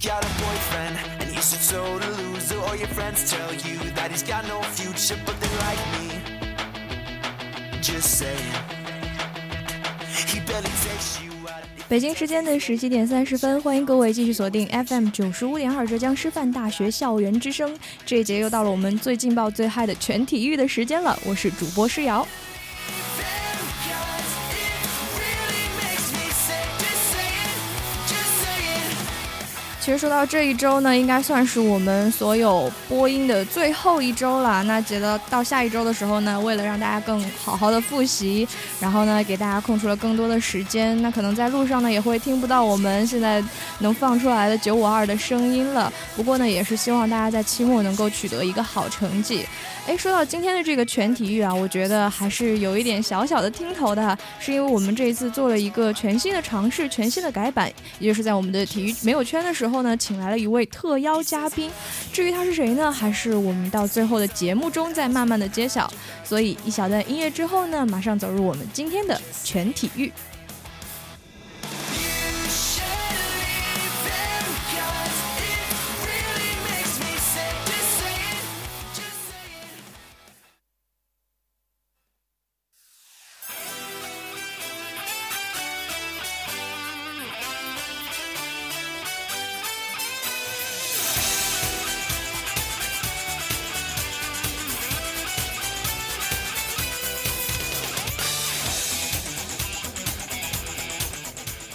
Got a boyfriend, and he's a total loser. All your friends tell you that he's got no future, but they like me. Just saying. He barely takes you out. 北京时间的十七点三十分，欢迎各位继续锁定 FM 九十五点二浙江师范大学校园之声。这一节又到了我们最劲爆、最嗨的全体育的时间了，我是主播施瑶。其实说到这一周呢，应该算是我们所有播音的最后一周了。那觉得到下一周的时候呢，为了让大家更好好的复习，然后呢给大家空出了更多的时间，那可能在路上呢也会听不到我们现在能放出来的九五二的声音了。不过呢，也是希望大家在期末能够取得一个好成绩。诶，说到今天的这个全体育啊，我觉得还是有一点小小的听头的，是因为我们这一次做了一个全新的尝试，全新的改版，也就是在我们的体育没有圈的时候后呢，请来了一位特邀嘉宾。至于他是谁呢，还是我们到最后的节目中再慢慢的揭晓。所以一小段音乐之后呢，马上走入我们今天的全体育。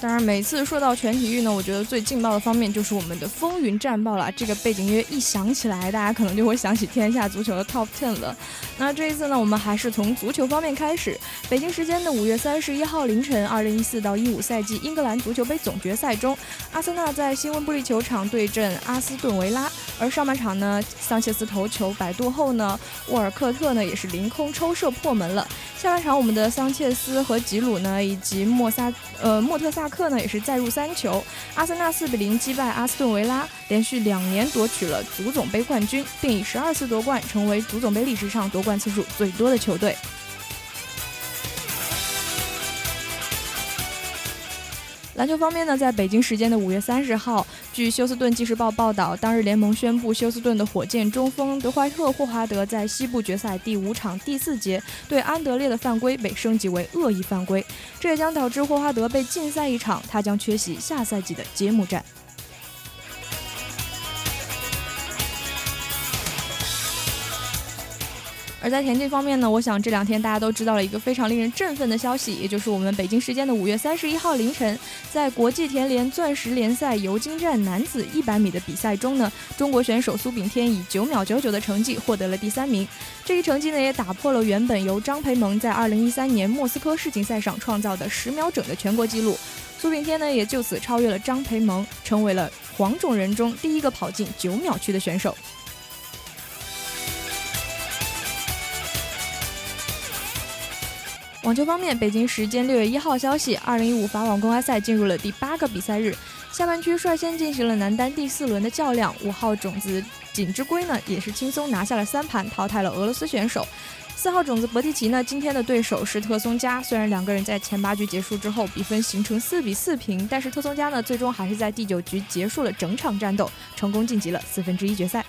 当然，每次说到全体育呢，我觉得最劲爆的方面就是我们的风云战报了。这个背景音乐一响起来，大家可能就会想起天下足球的 Top Ten 了。那这一次呢，我们还是从足球方面开始。北京时间的五月三十一号凌晨，二零一四到一五赛季英格兰足球杯总决赛中，阿森纳在新温布利球场对阵阿斯顿维拉。而上半场呢，桑切斯头球摆渡后呢，沃尔克特呢也是凌空抽射破门了。下半场，我们的桑切斯和吉鲁呢，以及莫萨呃莫特萨克呢，也是再入三球。阿森纳四比零击败阿斯顿维拉，连续两年夺取了足总杯冠军，并以十二次夺冠成为足总杯历史上夺冠次数最多的球队。篮球方面呢，在北京时间的五月三十号，据休斯顿纪事报报道，当日联盟宣布，休斯顿的火箭中锋德怀特·霍华德在西部决赛第五场第四节对安德烈的犯规被升级为恶意犯规，这也将导致霍华德被禁赛一场，他将缺席下赛季的揭幕战。而在田径方面呢，我想这两天大家都知道了一个非常令人振奋的消息，也就是我们北京时间的五月三十一号凌晨，在国际田联钻石联赛尤金站男子一百米的比赛中呢，中国选手苏炳添以九秒九九的成绩获得了第三名。这一成绩呢，也打破了原本由张培萌在二零一三年莫斯科世锦赛上创造的十秒整的全国纪录。苏炳添呢，也就此超越了张培萌，成为了黄种人中第一个跑进九秒区的选手。网球方面，北京时间六月一号消息，二零一五法网公开赛进入了第八个比赛日，下半区率先进行了男单第四轮的较量，五号种子锦织圭呢也是轻松拿下了三盘，淘汰了俄罗斯选手。四号种子博蒂奇呢，今天的对手是特松加，虽然两个人在前八局结束之后比分形成四比四平，但是特松加呢最终还是在第九局结束了整场战斗，成功晋级了四分之一决赛。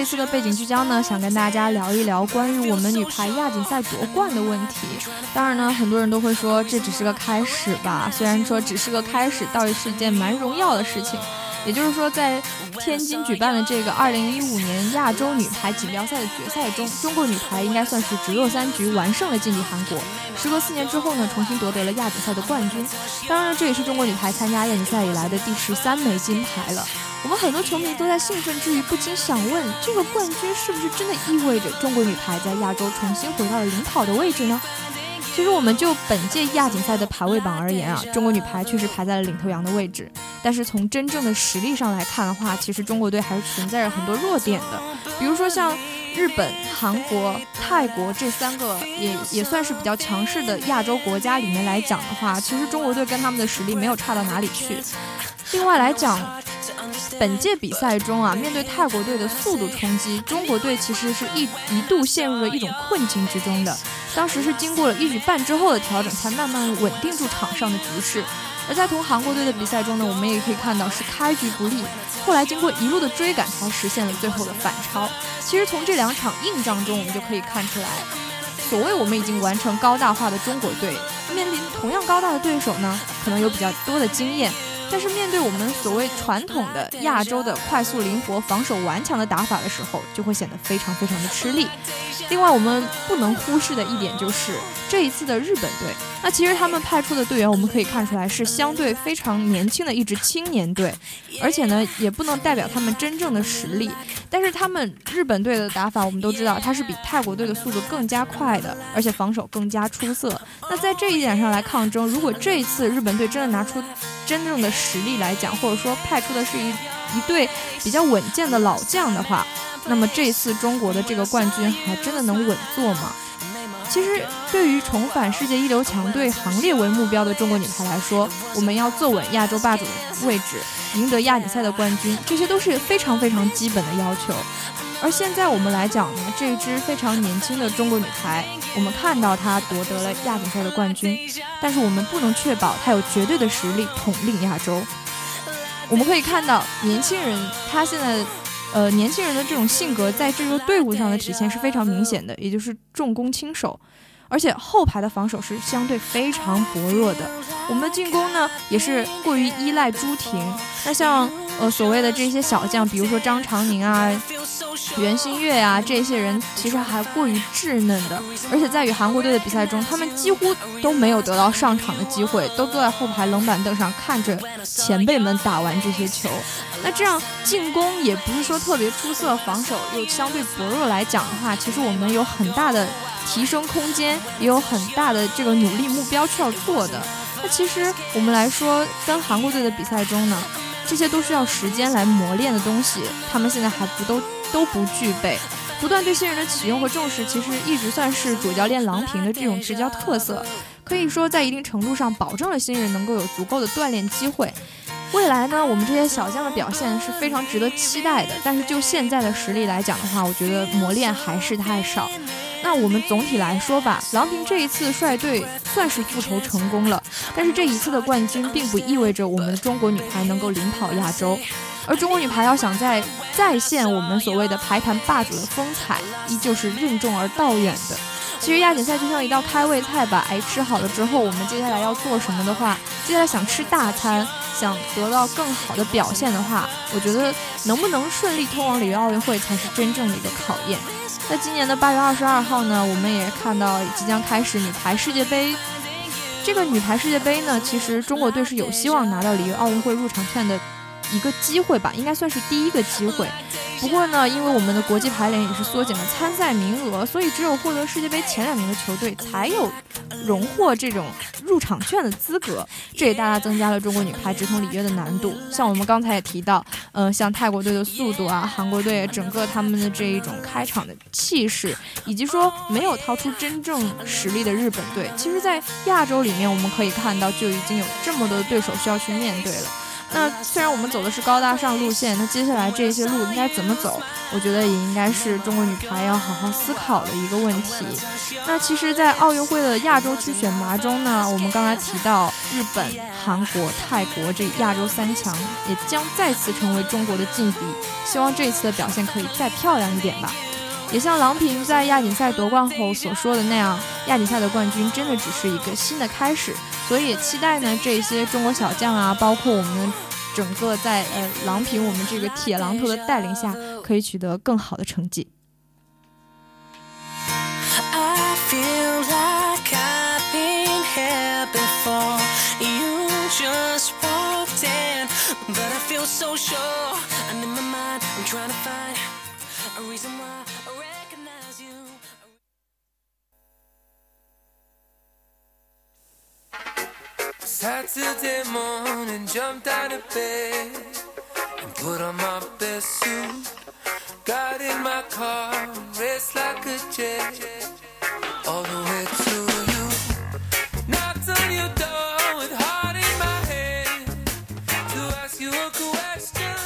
这次的背景聚焦呢，想跟大家聊一聊关于我们女排亚锦赛夺冠的问题。当然呢，很多人都会说这只是个开始吧，虽然说只是个开始，倒也是一件蛮荣耀的事情。也就是说，在天津举办的这个2015年亚洲女排锦标赛的决赛中，中国女排应该算是直落三局完胜了劲敌韩国。时隔四年之后呢，重新夺得了亚锦赛的冠军。当然，这也是中国女排参加亚锦赛以来的第十三枚金牌了。我们很多球迷都在兴奋之余，不禁想问：这个冠军是不是真的意味着中国女排在亚洲重新回到了领跑的位置呢？其实，我们就本届亚锦赛的排位榜而言啊，中国女排确实排在了领头羊的位置。但是从真正的实力上来看的话，其实中国队还是存在着很多弱点的。比如说像日本、韩国、泰国这三个也也算是比较强势的亚洲国家里面来讲的话，其实中国队跟他们的实力没有差到哪里去。另外来讲，本届比赛中啊，面对泰国队的速度冲击，中国队其实是一一度陷入了一种困境之中的。当时是经过了一局半之后的调整，才慢慢稳定住场上的局势。而在同韩国队的比赛中呢，我们也可以看到是开局不利，后来经过一路的追赶，才实现了最后的反超。其实从这两场硬仗中，我们就可以看出来，所谓我们已经完成高大化的中国队，面临同样高大的对手呢，可能有比较多的经验。但是面对我们所谓传统的亚洲的快速灵活、防守顽强的打法的时候，就会显得非常非常的吃力。另外，我们不能忽视的一点就是这一次的日本队，那其实他们派出的队员，我们可以看出来是相对非常年轻的一支青年队，而且呢，也不能代表他们真正的实力。但是他们日本队的打法，我们都知道，它是比泰国队的速度更加快的，而且防守更加出色。那在这一点上来抗争，如果这一次日本队真的拿出真正的实力来讲，或者说派出的是一一队比较稳健的老将的话，那么这次中国的这个冠军还真的能稳坐吗？其实，对于重返世界一流强队行列为目标的中国女排来说，我们要坐稳亚洲霸主的位置，赢得亚锦赛的冠军，这些都是非常非常基本的要求。而现在我们来讲呢，这一支非常年轻的中国女排，我们看到她夺得了亚锦赛的冠军，但是我们不能确保她有绝对的实力统领亚洲。我们可以看到，年轻人她现在。呃，年轻人的这种性格在这个队伍上的体现是非常明显的，也就是重攻轻守，而且后排的防守是相对非常薄弱的。我们的进攻呢，也是过于依赖朱婷。那像呃所谓的这些小将，比如说张常宁啊、袁心玥啊，这些人其实还过于稚嫩的，而且在与韩国队的比赛中，他们几乎都没有得到上场的机会，都坐在后排冷板凳上看着前辈们打完这些球。那这样进攻也不是说特别出色，防守又相对薄弱来讲的话，其实我们有很大的提升空间，也有很大的这个努力目标需要做的。那其实我们来说，跟韩国队的比赛中呢，这些都需要时间来磨练的东西，他们现在还不都都不具备。不断对新人的启用和重视，其实一直算是主教练郎平的这种执教特色，可以说在一定程度上保证了新人能够有足够的锻炼机会。未来呢，我们这些小将的表现是非常值得期待的。但是就现在的实力来讲的话，我觉得磨练还是太少。那我们总体来说吧，郎平这一次率队算是复仇成功了。但是这一次的冠军并不意味着我们中国女排能够领跑亚洲，而中国女排要想再再现我们所谓的排坛霸主的风采，依旧是任重而道远的。其实亚锦赛就像一道开胃菜吧，哎，吃好了之后，我们接下来要做什么的话，接下来想吃大餐，想得到更好的表现的话，我觉得能不能顺利通往里约奥运会才是真正的一个考验。在今年的八月二十二号呢，我们也看到即将开始女排世界杯。这个女排世界杯呢，其实中国队是有希望拿到里约奥运会入场券的一个机会吧，应该算是第一个机会。不过呢，因为我们的国际排联也是缩减了参赛名额，所以只有获得世界杯前两名的球队才有荣获这种入场券的资格，这也大大增加了中国女排直通里约的难度。像我们刚才也提到，呃，像泰国队的速度啊，韩国队整个他们的这一种开场的气势，以及说没有掏出真正实力的日本队，其实，在亚洲里面我们可以看到，就已经有这么多的对手需要去面对了。那虽然我们走的是高大上路线，那接下来这些路应该怎么走？我觉得也应该是中国女排要好好思考的一个问题。那其实，在奥运会的亚洲区选拔中呢，我们刚才提到，日本、韩国、泰国这亚洲三强也将再次成为中国的劲敌。希望这一次的表现可以再漂亮一点吧。也像郎平在亚锦赛夺冠后所说的那样，亚锦赛的冠军真的只是一个新的开始。所以期待呢，这些中国小将啊，包括我们整个在呃郎平我们这个铁榔头的带领下，可以取得更好的成绩。Saturday morning, jumped out of bed and put on my best suit. Got in my car, raced like a jet, all the way to you. Knocked on your door with heart in my head to ask you a question.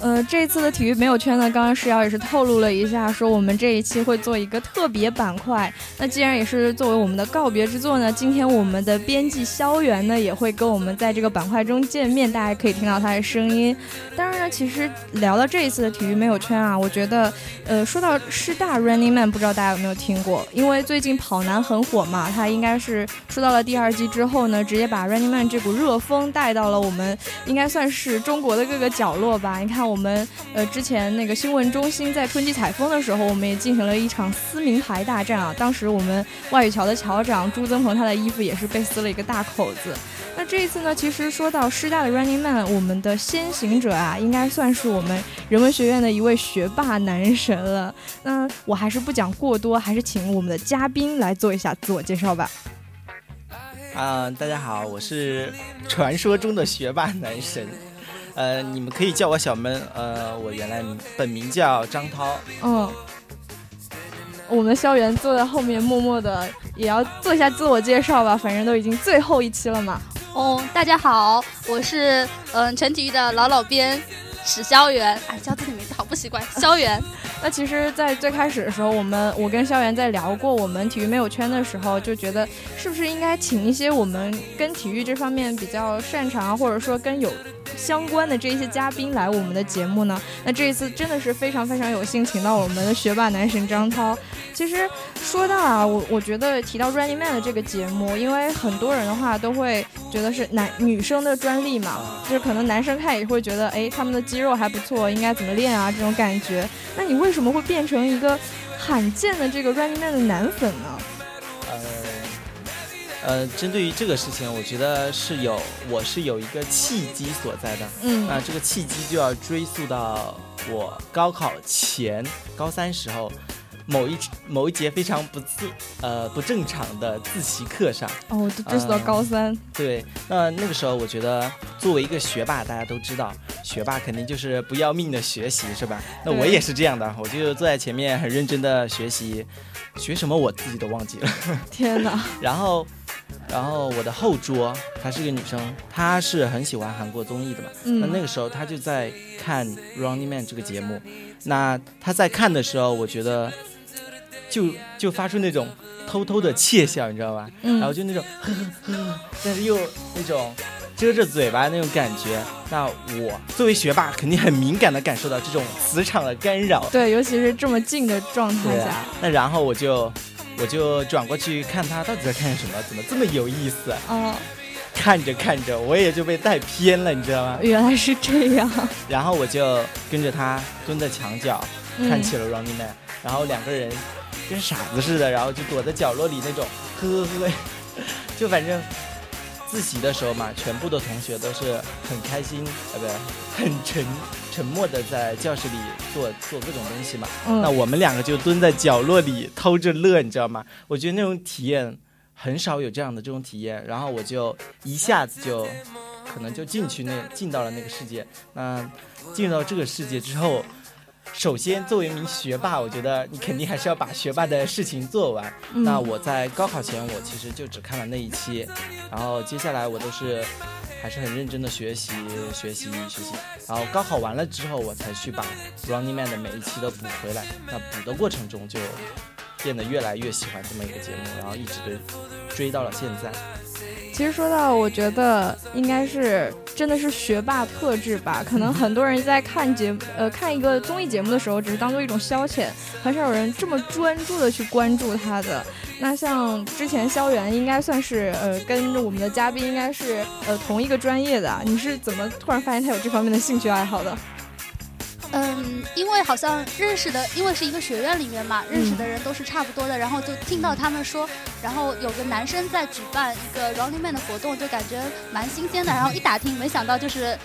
呃，这次的体育没有圈呢，刚刚石瑶也是透露了一下，说我们这一期会做一个特别板块。那既然也是作为我们的告别之作呢，今天我们的编辑肖元呢也会跟我们在这个板块中见面，大家可以听到他的声音。当然呢，其实聊到这一次的体育没有圈啊，我觉得，呃，说到师大 Running Man，不知道大家有没有听过？因为最近跑男很火嘛，他应该是出到了第二季之后呢，直接把 Running Man 这股热风带到了我们应该算是中国的各个角落吧。你看我们呃之前那个新闻中心在春季采风的时候，我们也进行了一场撕名牌大战啊。当时我们外语桥的桥长朱增鹏他的衣服也是被撕了一个大口子。那这一次呢，其实说到师大的 Running Man，我们的先行者啊，应该算是我们人文学院的一位学霸男神了。那我还是不讲过多，还是请我们的嘉宾来做一下自我介绍吧。啊、大家好，我是传说中的学霸男神，呃，你们可以叫我小闷，呃，我原来本名叫张涛，嗯，我们的校园坐在后面，默默的也要做一下自我介绍吧，反正都已经最后一期了嘛。哦，大家好，我是嗯全体育的老老编史萧元。哎，叫自己名字好不习惯，萧元。那其实，在最开始的时候，我们我跟校园在聊过我们体育没有圈的时候，就觉得是不是应该请一些我们跟体育这方面比较擅长，或者说跟有相关的这一些嘉宾来我们的节目呢？那这一次真的是非常非常有幸，请到我们的学霸男神张涛。其实说到啊，我我觉得提到 Running Man 的这个节目，因为很多人的话都会觉得是男女生的专利嘛，就是可能男生看也会觉得，哎，他们的肌肉还不错，应该怎么练啊这种感觉。那你为什么会变成一个罕见的这个 Running Man 的男粉呢？呃，呃，针对于这个事情，我觉得是有，我是有一个契机所在的。嗯那这个契机就要追溯到我高考前高三时候。某一某一节非常不自呃不正常的自习课上，哦，就追溯到高三，对，那那个时候我觉得作为一个学霸，大家都知道，学霸肯定就是不要命的学习，是吧？那我也是这样的，我就坐在前面很认真的学习，学什么我自己都忘记了。天哪！然后，然后我的后桌她是个女生，她是很喜欢韩国综艺的嘛。嗯那那个时候她就在看《Running Man》这个节目，那她在看的时候，我觉得就就发出那种偷偷的窃笑，你知道吧？嗯然后就那种呵呵呵，但是又那种遮着嘴巴那种感觉。那我作为学霸，肯定很敏感的感受到这种磁场的干扰。对，尤其是这么近的状态下啊，，那然后我就我就转过去看他到底在看什么，怎么这么有意思？哦，看着看着，我也就被带偏了，你知道吗？原来是这样。然后我就跟着他蹲在墙角嗯看起了 Running Man，、然后两个人跟傻子似的，然后就躲在角落里那种呵呵呵，就反正自习的时候嘛，全部的同学都是很开心，呃，不对，很沉沉默的在教室里做做各种东西嘛。嗯，那我们两个就蹲在角落里偷着乐，你知道吗？我觉得那种体验很少有这样的这种体验，然后我就一下子就可能就进去那进到了那个世界。那进入到这个世界之后，首先作为一名学霸，我觉得你肯定还是要把学霸的事情做完。嗯那我在高考前，我其实就只看了那一期，然后接下来我都是还是很认真的学习学习学习，然后高考完了之后，我才去把 Running Man 的每一期都补回来。那补的过程中就变得越来越喜欢这么一个节目，然后一直追追到了现在。其实说到，我觉得应该是真的是学霸特质吧。可能很多人在看节呃看一个综艺节目的时候，只是当做一种消遣，很少有人这么专注的去关注他的。那像之前萧元应该算是呃跟我们的嘉宾应该是呃同一个专业的啊，你是怎么突然发现他有这方面的兴趣爱好的？嗯，因为好像认识的，因为是一个学院里面嘛，认识的人都是差不多的，然后就听到他们说，然后有个男生在举办一个 Running Man 的活动，就感觉蛮新鲜的，然后一打听，没想到就是。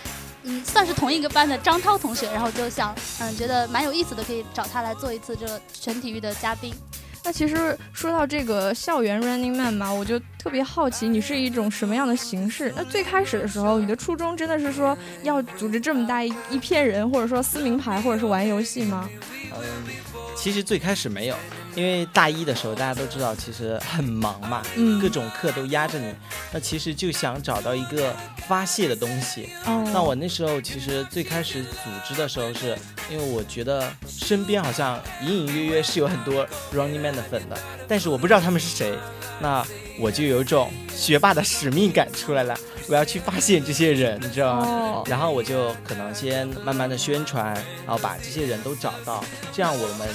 嗯，算是同一个班的张涛同学，然后就想，嗯，觉得蛮有意思的，可以找他来做一次这个全体育的嘉宾。那其实说到这个校园 Running Man 嘛，我就特别好奇，你是一种什么样的形式？那最开始的时候，你的初衷真的是说要组织这么大一一片人，或者说撕名牌，或者是玩游戏吗？其实最开始没有，因为大一的时候大家都知道，其实很忙嘛，嗯各种课都压着你，那其实就想找到一个发泄的东西。哦，那我那时候其实最开始组织的时候是，因为我觉得身边好像隐隐约约是有很多 Running Man 的粉的，但是我不知道他们是谁，那我就有一种学霸的使命感出来了，我要去发现这些人，你知道吗？哦，然后我就可能先慢慢的宣传，然后把这些人都找到，这样我们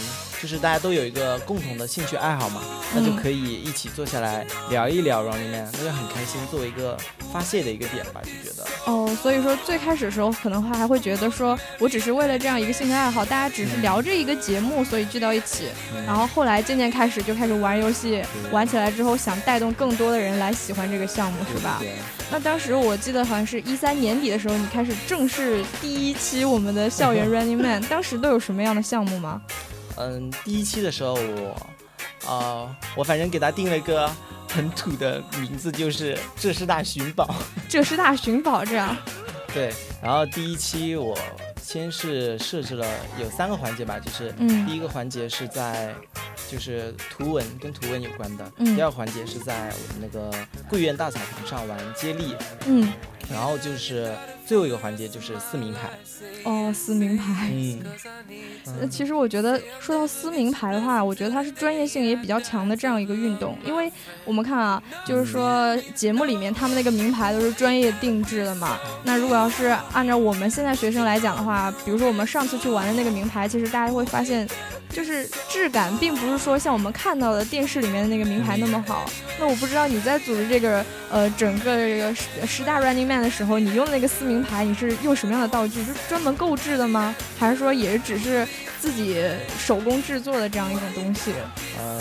就是大家都有一个共同的兴趣爱好嘛，那就可以一起坐下来聊一聊 Running Man，那就很开心，作为一个发泄的一个点吧，就觉得。哦，所以说最开始的时候，可能还会觉得说我只是为了这样一个兴趣爱好，大家只是聊这一个节目，所以聚到一起。然后后来渐渐开始就开始玩游戏，玩起来之后想带动更多的人来喜欢这个项目，是吧？对那当时我记得好像是一三年底的时候，你开始正式第一期我们的校园 Running Man，当时都有什么样的项目吗？嗯，第一期的时候我，呃，我反正给他定了一个很土的名字，就是浙师大寻宝。浙师大寻宝这样。对，然后第一期我先是设置了有三个环节吧，就是嗯。第一个环节是在就是图文跟图文有关的，嗯。第二个环节是在我们那个桂苑大草坪上玩接力，嗯，然后就是最后一个环节就是撕名牌，哦，撕名牌。嗯，那，其实我觉得说到撕名牌的话，我觉得它是专业性也比较强的这样一个运动，因为我们看啊，就是说节目里面他们那个名牌都是专业定制的嘛。那如果要是按照我们现在学生来讲的话，比如说我们上次去玩的那个名牌，其实大家会发现，就是质感并不是说像我们看到的电视里面的那个名牌那么好。那我不知道你在组织这个呃整个这个十十大 Running Man 的时候，你用的那个撕名牌，你是用什么样的道具？是专门购置的吗？还是说也只是自己手工制作的这样一种东西？呃，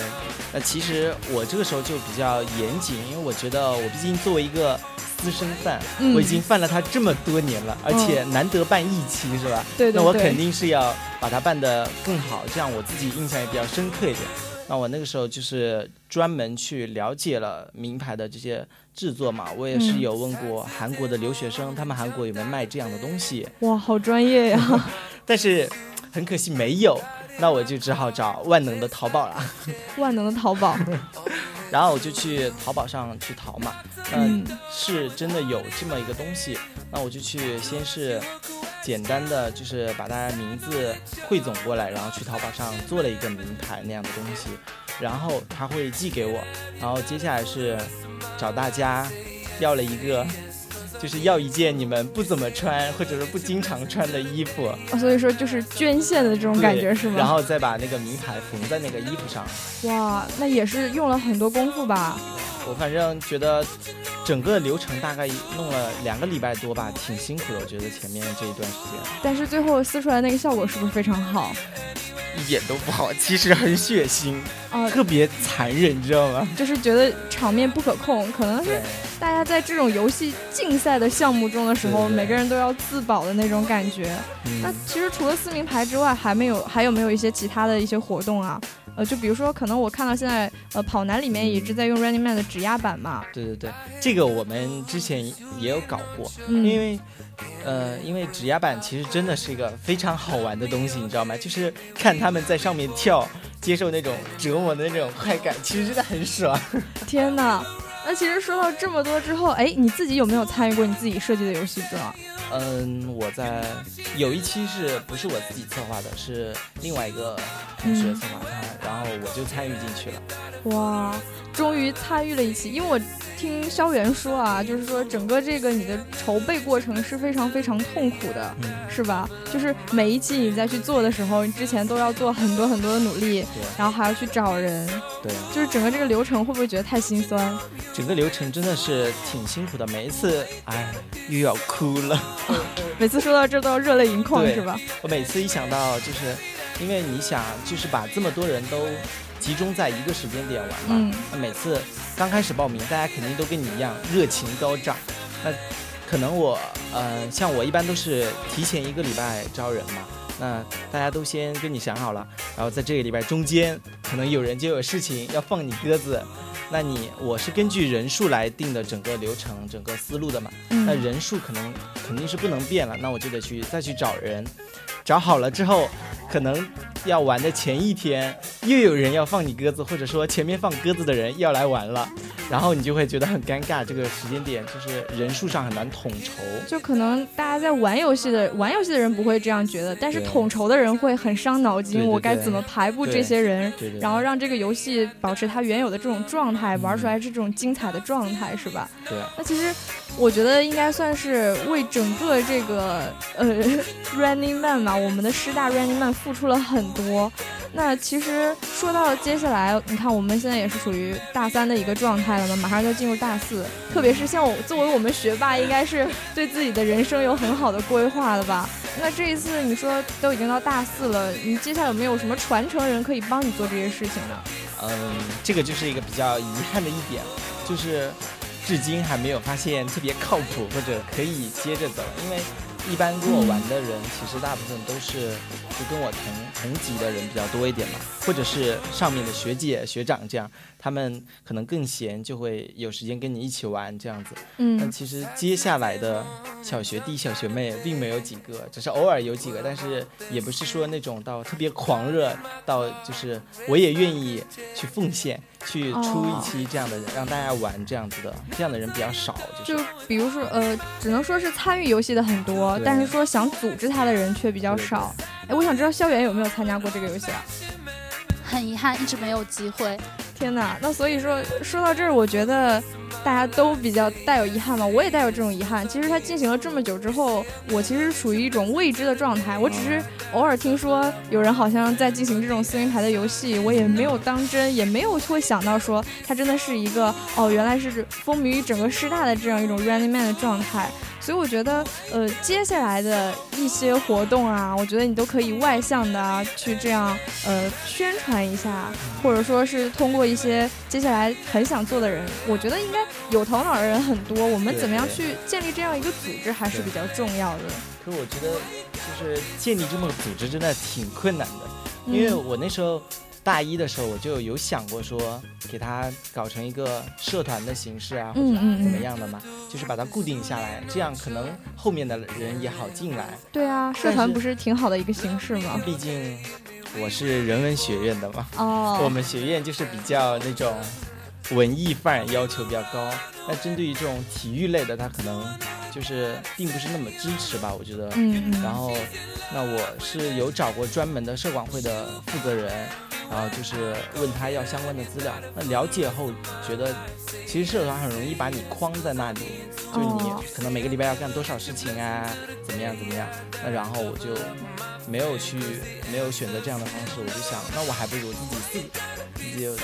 那其实我这个时候就比较严谨，因为我觉得我毕竟作为一个私生饭，嗯我已经犯了它这么多年了，而且难得办一期是吧？对对对那我肯定是要把它办得更好，这样我自己印象也比较深刻一点。那我那个时候就是专门去了解了名牌的这些制作嘛，我也是嗯有问过韩国的留学生，他们韩国有没有卖这样的东西，哇，好专业呀！但是很可惜没有，那我就只好找万能的淘宝了。万能的淘宝，然后我就去淘宝上去淘嘛，嗯嗯，是真的有这么一个东西，那我就去先是简单的就是把大家名字汇总过来，然后去淘宝上做了一个名牌那样的东西，然后他会寄给我，然后接下来是找大家要了一个。就是要一件你们不怎么穿或者是不经常穿的衣服，哦所以说就是捐献的这种感觉是吗？然后再把那个名牌缝在那个衣服上。哇，那也是用了很多功夫吧？我反正觉得整个流程大概弄了两个礼拜多吧，挺辛苦的。我觉得前面这一段时间但是最后撕出来那个效果是不是非常好？一点都不好，其实很血腥，啊、特别残忍，你知道吗？就是觉得场面不可控，可能是，大家在这种游戏竞赛的项目中的时候，对对对每个人都要自保的那种感觉。那嗯，其实除了撕名牌之外，还没有还有没有一些其他的一些活动啊？呃，就比如说，可能我看到现在呃跑男里面一直在用 Running Man 的指压板嘛，对对对，这个我们之前也有搞过，嗯，因为。呃，因为指压板其实真的是一个非常好玩的东西，你知道吗？就是看他们在上面跳，接受那种折磨的那种快感，其实真的很爽。天呐！那其实说到这么多之后，哎，你自己有没有参与过你自己设计的游戏中啊？嗯，我在有一期是不是我自己策划的，是另外一个同学嗯策划他，然后我就参与进去了。哇，终于参与了一期，因为我听萧元说啊，就是说整个这个你的筹备过程是非常非常痛苦的，嗯，是吧？就是每一期你再去做的时候，你之前都要做很多很多的努力，对然后还要去找人，对，就是整个这个流程会不会觉得太心酸？整个流程真的是挺辛苦的，每一次，哎，又要哭了。每次说到这都要热泪盈眶，是吧？我每次一想到，就是因为你想，就是把这么多人都集中在一个时间点玩嘛，嗯那每次刚开始报名，大家肯定都跟你一样热情高涨。那可能我，呃，像我一般都是提前一个礼拜招人嘛，那大家都先跟你想好了，然后在这个礼拜中间，可能有人就有事情要放你鸽子。那你我是根据人数来定的整个流程、整个思路的嘛。那嗯，人数可能肯定是不能变了，那我就得去再去找人，找好了之后，可能要玩的前一天又有人要放你鸽子，或者说前面放鸽子的人要来玩了，然后你就会觉得很尴尬，这个时间点就是人数上很难统筹。就可能大家在玩游戏的玩游戏的人不会这样觉得，但是统筹的人会很伤脑筋，我该怎么排布这些人，然后让这个游戏保持它原有的这种状态，玩出来这种精彩的状态，是吧？对，那其实我觉得应该算是为整个这个呃 Running Man 嘛，我们的师大 Running Man 付出了很多。那其实说到接下来，你看我们现在也是属于大三的一个状态了嘛，马上就进入大四。特别是像我作为我们学霸，应该是对自己的人生有很好的规划了吧？那这一次你说都已经到大四了，你接下来有没有什么传承人可以帮你做这些事情呢？嗯，这个就是一个比较遗憾的一点，就是至今还没有发现特别靠谱或者可以接着走，因为一般跟我玩的人，其实大部分都是就跟我同同级的人比较多一点嘛，或者是上面的学姐学长这样，他们可能更闲，就会有时间跟你一起玩这样子。嗯。但嗯，其实接下来的小学弟、小学妹并没有几个，只是偶尔有几个，但是也不是说那种到特别狂热，到就是我也愿意去奉献，去出一期这样的人，让大家玩这样子的，这样的人比较少，就就是比如说呃，只能说是参与游戏的很多，但是说想组织他的人却比较少。哎，我想知道校园有没有参加过这个游戏啊？很遗憾，一直没有机会。天哪，那所以说说到这儿，我觉得大家都比较带有遗憾嘛，我也带有这种遗憾。其实它进行了这么久之后，我其实属于一种未知的状态。我只是偶尔听说有人好像在进行这种撕名牌的游戏，我也没有当真，也没有会想到说它真的是一个哦，原来是风靡于整个师大的这样一种 Running Man 的状态。所以我觉得，呃，接下来的一些活动啊，我觉得你都可以外向的啊，去这样呃宣传一下，或者说是通过一些接下来很想做的人，我觉得应该有头脑的人很多。我们怎么样去建立这样一个组织，还是比较重要的。可是我觉得就是建立这么个组织真的挺困难的，因为嗯我那时候大一的时候我就有想过说给它搞成一个社团的形式啊，或者怎么嗯样的嘛，就是把它固定下来，这样可能后面的人也好进来。对啊，社团不是挺好的一个形式吗？毕竟我是人文学院的嘛，哦我哦，们学院就是比较那种文艺范，要求比较高。那针对于这种体育类的，他可能就是并不是那么支持吧，我觉得。嗯嗯，然后，那我是有找过专门的社管会的负责人，然后就是问他要相关的资料。那了解后觉得，其实社团很容易把你框在那里，就你可能每个礼拜要干多少事情啊，怎么样怎么样。那然后我就没有去，没有选择这样的方式，我就想，那我还不如自己自己自己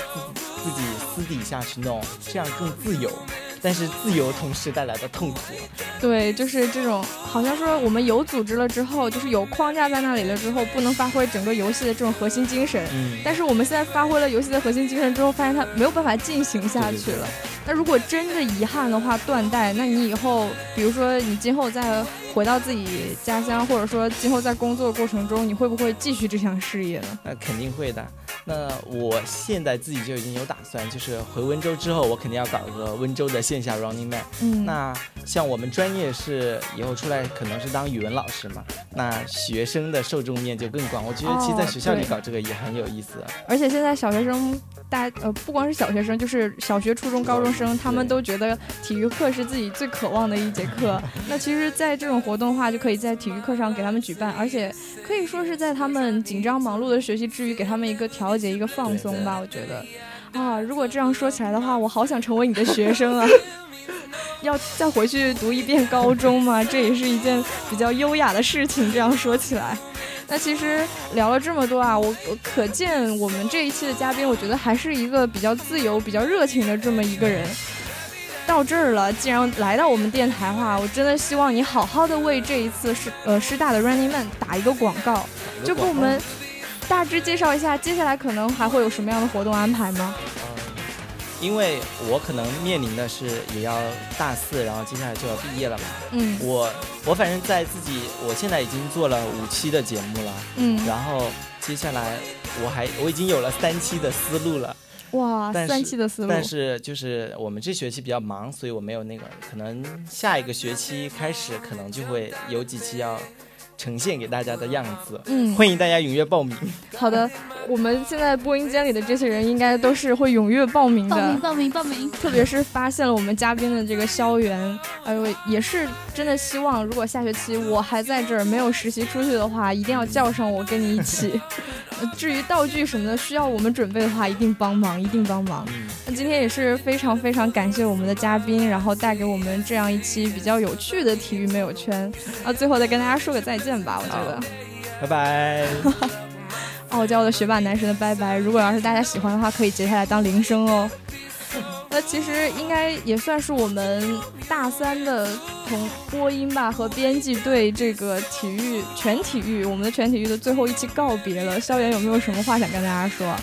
自己私底下去弄，这样更自由。但是自由同时带来的痛苦，对，就是这种，好像说我们有组织了之后，就是有框架在那里了之后，不能发挥整个游戏的这种核心精神。嗯，但是我们现在发挥了游戏的核心精神之后，发现它没有办法进行下对对对去了。那如果真的遗憾的话，断代，那你以后，比如说你今后再回到自己家乡，或者说今后在工作过程中，你会不会继续这项事业呢？那肯定会的。那我现在自己就已经有打算，就是回温州之后，我肯定要搞个温州的线下 Running Man。嗯，那像我们专业是以后出来可能是当语文老师嘛，那学生的受众面就更广。我觉得其实在哦学校里搞这个也很有意思。而且现在小学生大呃，不光是小学生，就是小学、初中、高中生，他们都觉得体育课是自己最渴望的一节课。那其实，在这种活动的话，就可以在体育课上给他们举办，而且可以说是在他们紧张忙碌的学习之余，给他们一个调节、一个放松吧。我觉得，啊，如果这样说起来的话，我好想成为你的学生啊！要再回去读一遍高中吗，这也是一件比较优雅的事情。这样说起来。那其实聊了这么多啊，我我可见我们这一期的嘉宾，我觉得还是一个比较自由、比较热情的这么一个人。到这儿了，既然来到我们电台的话，我真的希望你好好的为这一次师呃师大的 Running Man 打一个广告，就给我们大致介绍一下接下来可能还会有什么样的活动安排吗？因为我可能面临的是也要大四，然后接下来就要毕业了嘛。嗯。我我反正在自己，我现在已经做了五期的节目了，嗯，然后接下来我还我已经有了三期的思路了，哇，三期的思路，但是就是我们这学期比较忙，所以我没有那个，可能下一个学期开始可能就会有几期要呈现给大家的样子，嗯，欢迎大家踊跃报名。好的，我们现在播音间里的这些人应该都是会踊跃报名的，报名报名报名！特别是发现了我们嘉宾的这个萧元，哎呦，也是真的希望，如果下学期我还在这儿没有实习出去的话，一定要叫上我跟你一起。呃 至于道具什么的需要我们准备的话，一定帮忙，一定帮忙。嗯，那今天也是非常非常感谢我们的嘉宾，然后带给我们这样一期比较有趣的体育没有圈。啊，最后再跟大家说个再见吧，我觉得。拜拜。傲娇的学霸男神的拜拜。如果要是大家喜欢的话，可以截下来当铃声哦。那其实应该也算是我们大三的从播音吧和编辑对这个体育全体育我们的全体育的最后一期告别了。校园有没有什么话想跟大家说？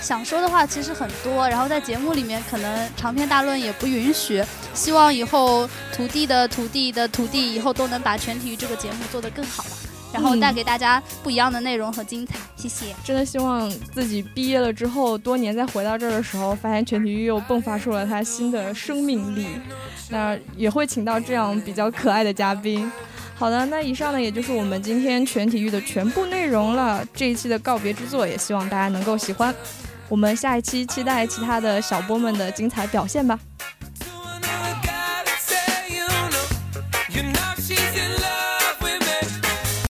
想说的话其实很多，然后在节目里面可能长篇大论也不允许。希望以后徒弟的徒弟的徒弟以后都能把全体育这个节目做得更好吧，然后嗯带给大家不一样的内容和精彩。谢谢。真的希望自己毕业了之后，多年再回到这儿的时候，发现全体育又迸发出了它新的生命力。那也会请到这样比较可爱的嘉宾。好的，那以上呢，也就是我们今天全体育的全部内容了。这一期的告别之作，也希望大家能够喜欢。我们下一期期待其他的小波们的精彩表现吧。